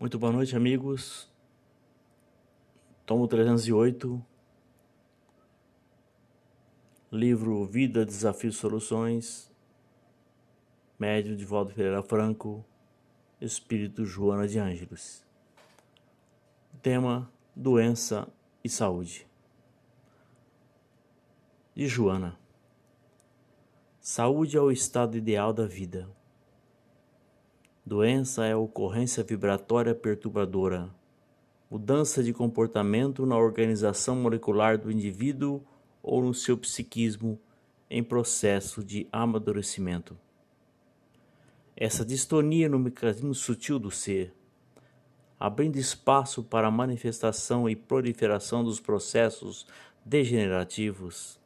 Muito boa noite, amigos. Tomo 308, livro Vida, Desafios, Soluções, médio de Valdo Pereira Franco, Espírito Joana de Ângelos. Tema: Doença e Saúde. De Joana. Saúde é o estado ideal da vida. Doença é ocorrência vibratória perturbadora, mudança de comportamento na organização molecular do indivíduo ou no seu psiquismo em processo de amadurecimento. Essa distonia no mecanismo sutil do ser, abrindo espaço para a manifestação e proliferação dos processos degenerativos,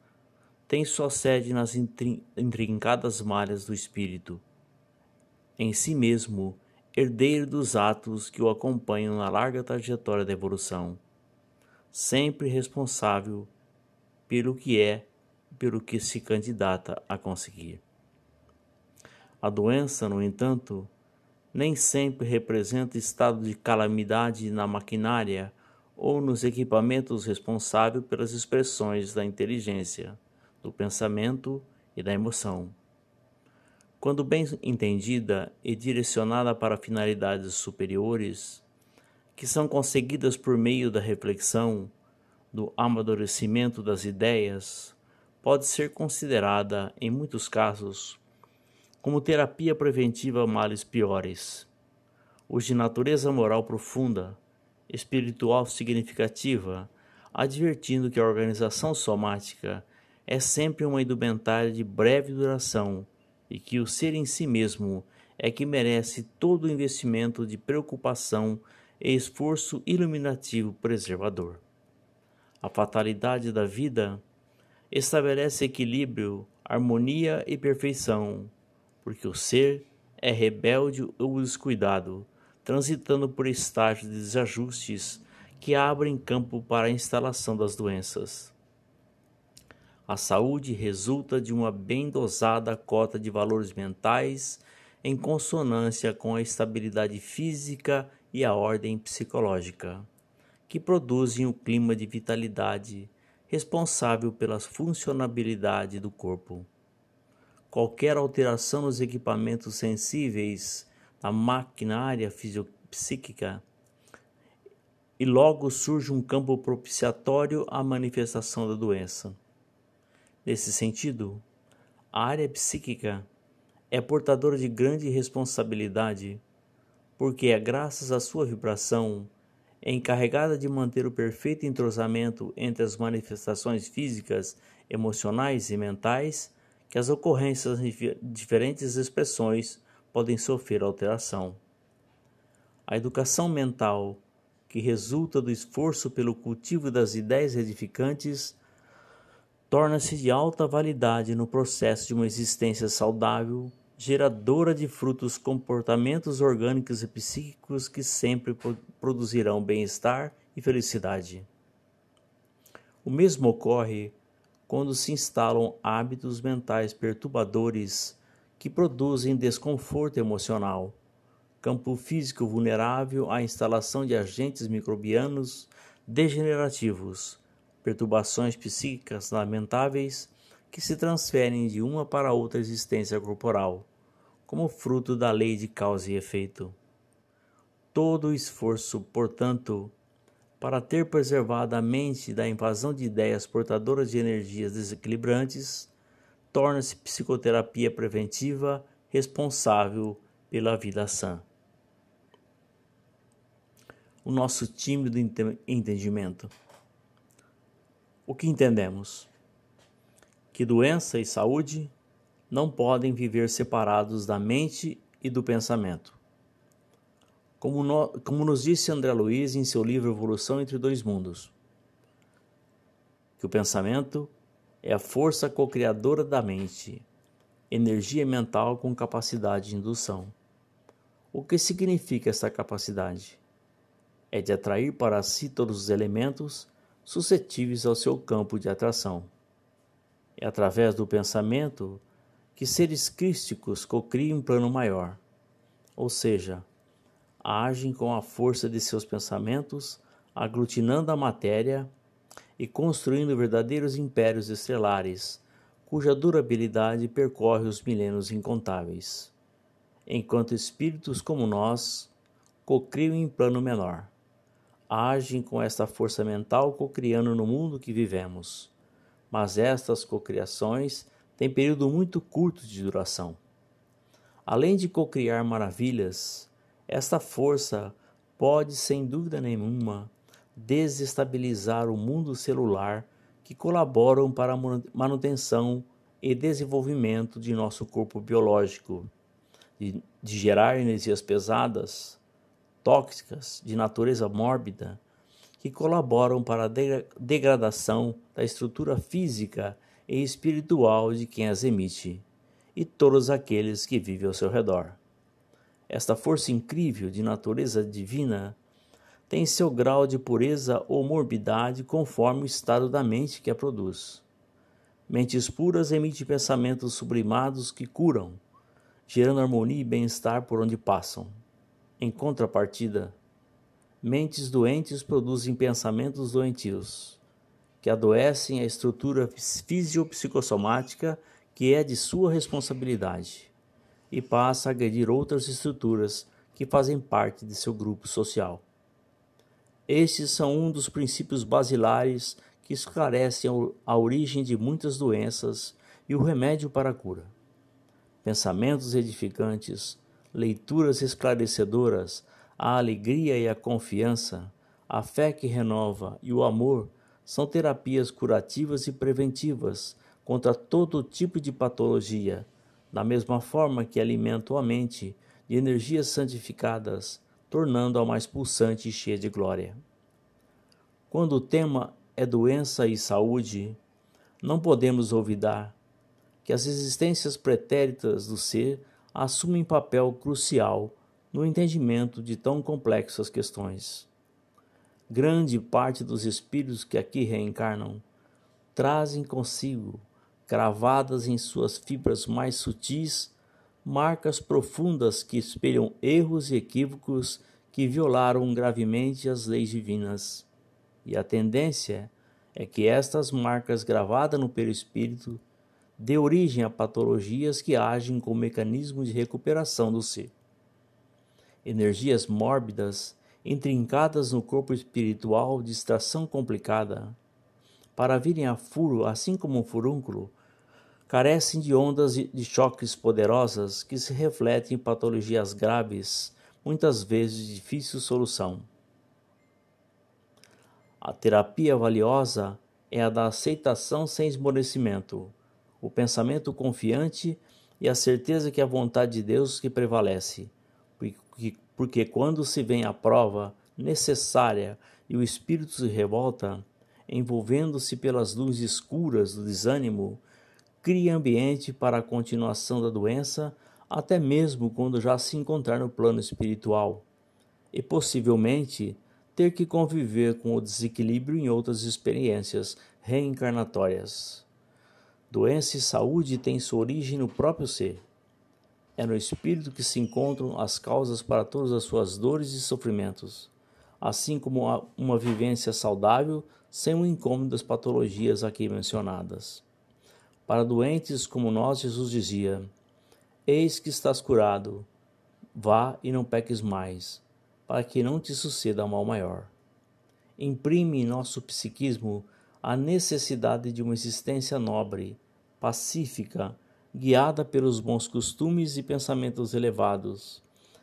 tem sua sede nas intrincadas malhas do espírito em si mesmo herdeiro dos atos que o acompanham na larga trajetória da evolução, sempre responsável pelo que é, pelo que se candidata a conseguir. A doença, no entanto, nem sempre representa estado de calamidade na maquinária ou nos equipamentos responsáveis pelas expressões da inteligência, do pensamento e da emoção quando bem entendida e direcionada para finalidades superiores, que são conseguidas por meio da reflexão, do amadurecimento das ideias, pode ser considerada, em muitos casos, como terapia preventiva a males piores. Os de natureza moral profunda, espiritual significativa, advertindo que a organização somática é sempre uma indumentária de breve duração e que o ser em si mesmo é que merece todo o investimento de preocupação e esforço iluminativo preservador. A fatalidade da vida estabelece equilíbrio, harmonia e perfeição, porque o ser é rebelde ou descuidado, transitando por estágios de desajustes que abrem campo para a instalação das doenças. A saúde resulta de uma bem dosada cota de valores mentais em consonância com a estabilidade física e a ordem psicológica, que produzem o clima de vitalidade responsável pela funcionabilidade do corpo. Qualquer alteração nos equipamentos sensíveis da maquinária fisiopsíquica e logo surge um campo propiciatório à manifestação da doença. Nesse sentido, a área psíquica é portadora de grande responsabilidade, porque é graças à sua vibração é encarregada de manter o perfeito entrosamento entre as manifestações físicas, emocionais e mentais que as ocorrências de diferentes expressões podem sofrer alteração. A educação mental, que resulta do esforço pelo cultivo das ideias edificantes, torna-se de alta validade no processo de uma existência saudável, geradora de frutos comportamentos orgânicos e psíquicos que sempre produzirão bem-estar e felicidade. O mesmo ocorre quando se instalam hábitos mentais perturbadores que produzem desconforto emocional, campo físico vulnerável à instalação de agentes microbianos degenerativos perturbações psíquicas lamentáveis que se transferem de uma para outra existência corporal, como fruto da lei de causa e efeito. Todo o esforço, portanto, para ter preservado a mente da invasão de ideias portadoras de energias desequilibrantes, torna-se psicoterapia preventiva responsável pela vida sã. O nosso tímido entendimento. O que entendemos? Que doença e saúde não podem viver separados da mente e do pensamento. Como, no, como nos disse André Luiz em seu livro Evolução entre Dois Mundos, que o pensamento é a força co-criadora da mente, energia mental com capacidade de indução. O que significa essa capacidade? É de atrair para si todos os elementos suscetíveis ao seu campo de atração. É através do pensamento que seres crísticos cocriam um plano maior, ou seja, agem com a força de seus pensamentos, aglutinando a matéria e construindo verdadeiros impérios estelares, cuja durabilidade percorre os milênios incontáveis. Enquanto espíritos como nós cocriam em plano menor, agem com esta força mental cocriando no mundo que vivemos. Mas estas cocriações têm período muito curto de duração. Além de cocriar maravilhas, esta força pode, sem dúvida nenhuma, desestabilizar o mundo celular que colaboram para a manutenção e desenvolvimento de nosso corpo biológico, de, de gerar energias pesadas, tóxicas, de natureza mórbida, que colaboram para a degradação da estrutura física e espiritual de quem as emite e todos aqueles que vivem ao seu redor. Esta força incrível de natureza divina tem seu grau de pureza ou morbidade conforme o estado da mente que a produz. Mentes puras emitem pensamentos sublimados que curam, gerando harmonia e bem-estar por onde passam. Em contrapartida, mentes doentes produzem pensamentos doentios, que adoecem a estrutura fisiopsicossomática que é de sua responsabilidade, e passa a agredir outras estruturas que fazem parte de seu grupo social. Estes são um dos princípios basilares que esclarecem a origem de muitas doenças e o remédio para a cura. Pensamentos edificantes, leituras esclarecedoras, a alegria e a confiança, a fé que renova e o amor são terapias curativas e preventivas contra todo tipo de patologia, da mesma forma que alimentam a mente de energias santificadas tornando-a mais pulsante e cheia de glória. Quando o tema é doença e saúde, não podemos olvidar que as existências pretéritas do ser assumem papel crucial no entendimento de tão complexas questões. Grande parte dos espíritos que aqui reencarnam trazem consigo, cravadas em suas fibras mais sutis, marcas profundas que espelham erros e equívocos que violaram gravemente as leis divinas. E a tendência é que estas marcas gravadas no perispírito dê origem a patologias que agem como mecanismo de recuperação do ser. Energias mórbidas, intrincadas no corpo espiritual de extração complicada, para virem a furo, assim como um furúnculo, carecem de ondas de choques poderosas que se refletem em patologias graves, muitas vezes de difícil solução. A terapia valiosa é a da aceitação sem esmorecimento, o pensamento confiante e a certeza que é a vontade de Deus que prevalece, porque, quando se vem a prova necessária e o espírito se revolta, envolvendo-se pelas luzes escuras do desânimo, cria ambiente para a continuação da doença, até mesmo quando já se encontrar no plano espiritual, e possivelmente ter que conviver com o desequilíbrio em outras experiências reencarnatórias. Doença e saúde têm sua origem no próprio ser. É no espírito que se encontram as causas para todas as suas dores e sofrimentos, assim como uma vivência saudável sem o incômodo das patologias aqui mencionadas. Para doentes como nós, Jesus dizia: Eis que estás curado, vá e não peques mais, para que não te suceda mal maior. Imprime em nosso psiquismo a necessidade de uma existência nobre, pacífica, guiada pelos bons costumes e pensamentos elevados,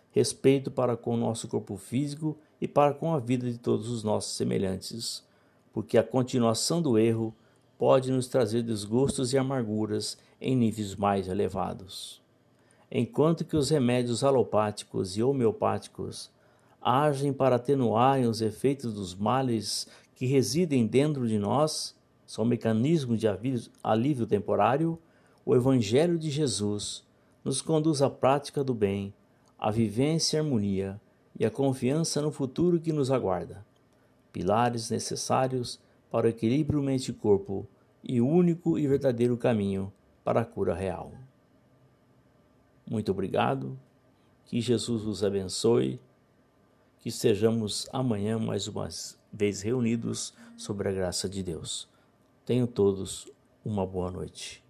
respeito para com o nosso corpo físico e para com a vida de todos os nossos semelhantes, porque a continuação do erro pode nos trazer desgostos e amarguras em níveis mais elevados. Enquanto que os remédios alopáticos e homeopáticos agem para atenuarem os efeitos dos males que residem dentro de nós, são mecanismos de alívio temporário, o Evangelho de Jesus nos conduz à prática do bem, à vivência e harmonia e à confiança no futuro que nos aguarda. Pilares necessários para o equilíbrio mente e o único e verdadeiro caminho para a cura real. Muito obrigado, que Jesus vos abençoe que estejamos amanhã mais uma vez reunidos sobre a graça de Deus. Tenham todos uma boa noite.